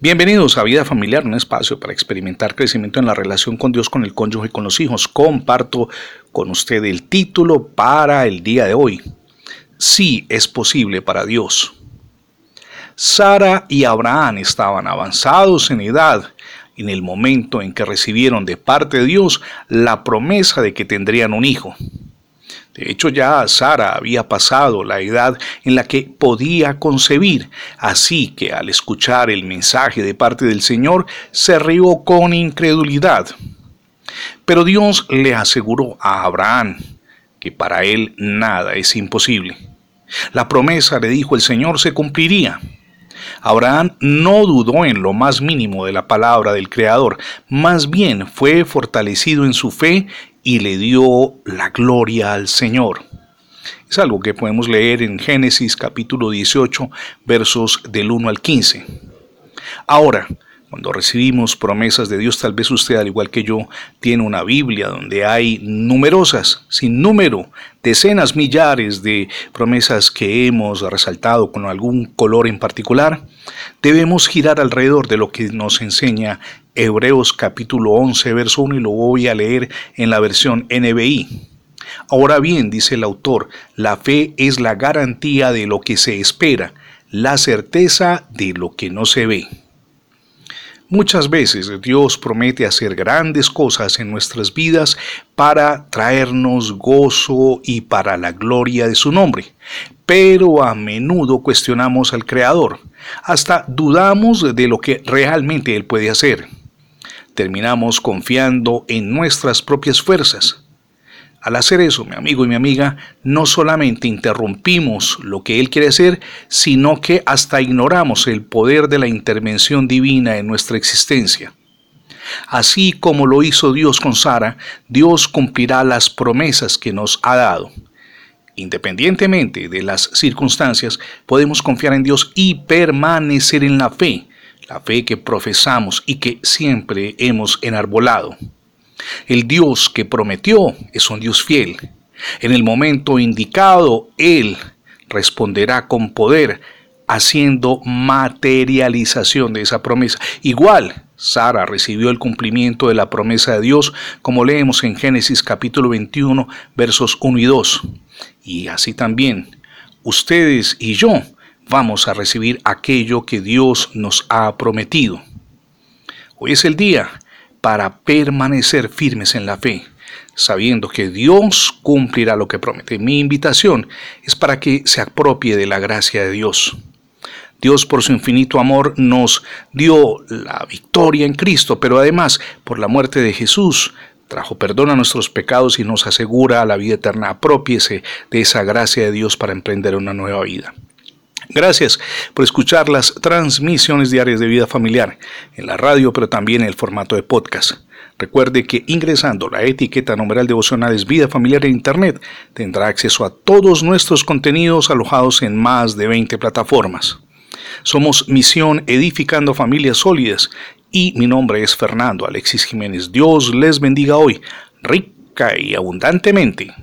Bienvenidos a Vida Familiar, un espacio para experimentar crecimiento en la relación con Dios, con el cónyuge y con los hijos. Comparto con usted el título para el día de hoy. Sí es posible para Dios. Sara y Abraham estaban avanzados en edad en el momento en que recibieron de parte de Dios la promesa de que tendrían un hijo. De hecho, ya Sara había pasado la edad en la que podía concebir, así que al escuchar el mensaje de parte del Señor, se rió con incredulidad. Pero Dios le aseguró a Abraham que para él nada es imposible. La promesa, le dijo el Señor, se cumpliría. Abraham no dudó en lo más mínimo de la palabra del Creador, más bien fue fortalecido en su fe y le dio la gloria al Señor. Es algo que podemos leer en Génesis capítulo 18 versos del 1 al 15. Ahora, cuando recibimos promesas de Dios, tal vez usted, al igual que yo, tiene una Biblia donde hay numerosas, sin número, decenas, millares de promesas que hemos resaltado con algún color en particular. Debemos girar alrededor de lo que nos enseña Hebreos capítulo 11, verso 1, y lo voy a leer en la versión NBI. Ahora bien, dice el autor, la fe es la garantía de lo que se espera, la certeza de lo que no se ve. Muchas veces Dios promete hacer grandes cosas en nuestras vidas para traernos gozo y para la gloria de su nombre, pero a menudo cuestionamos al Creador, hasta dudamos de lo que realmente Él puede hacer. Terminamos confiando en nuestras propias fuerzas al hacer eso, mi amigo y mi amiga, no solamente interrumpimos lo que Él quiere hacer, sino que hasta ignoramos el poder de la intervención divina en nuestra existencia. Así como lo hizo Dios con Sara, Dios cumplirá las promesas que nos ha dado. Independientemente de las circunstancias, podemos confiar en Dios y permanecer en la fe, la fe que profesamos y que siempre hemos enarbolado. El Dios que prometió es un Dios fiel. En el momento indicado, Él responderá con poder, haciendo materialización de esa promesa. Igual, Sara recibió el cumplimiento de la promesa de Dios, como leemos en Génesis capítulo 21, versos 1 y 2. Y así también, ustedes y yo vamos a recibir aquello que Dios nos ha prometido. Hoy es el día para permanecer firmes en la fe, sabiendo que Dios cumplirá lo que promete. Mi invitación es para que se apropie de la gracia de Dios. Dios por su infinito amor nos dio la victoria en Cristo, pero además por la muerte de Jesús trajo perdón a nuestros pecados y nos asegura la vida eterna. Apropiese de esa gracia de Dios para emprender una nueva vida. Gracias por escuchar las transmisiones diarias de vida familiar en la radio, pero también en el formato de podcast. Recuerde que ingresando la etiqueta numeral devocionales Vida Familiar en Internet tendrá acceso a todos nuestros contenidos alojados en más de 20 plataformas. Somos Misión Edificando Familias Sólidas y mi nombre es Fernando Alexis Jiménez. Dios les bendiga hoy, rica y abundantemente.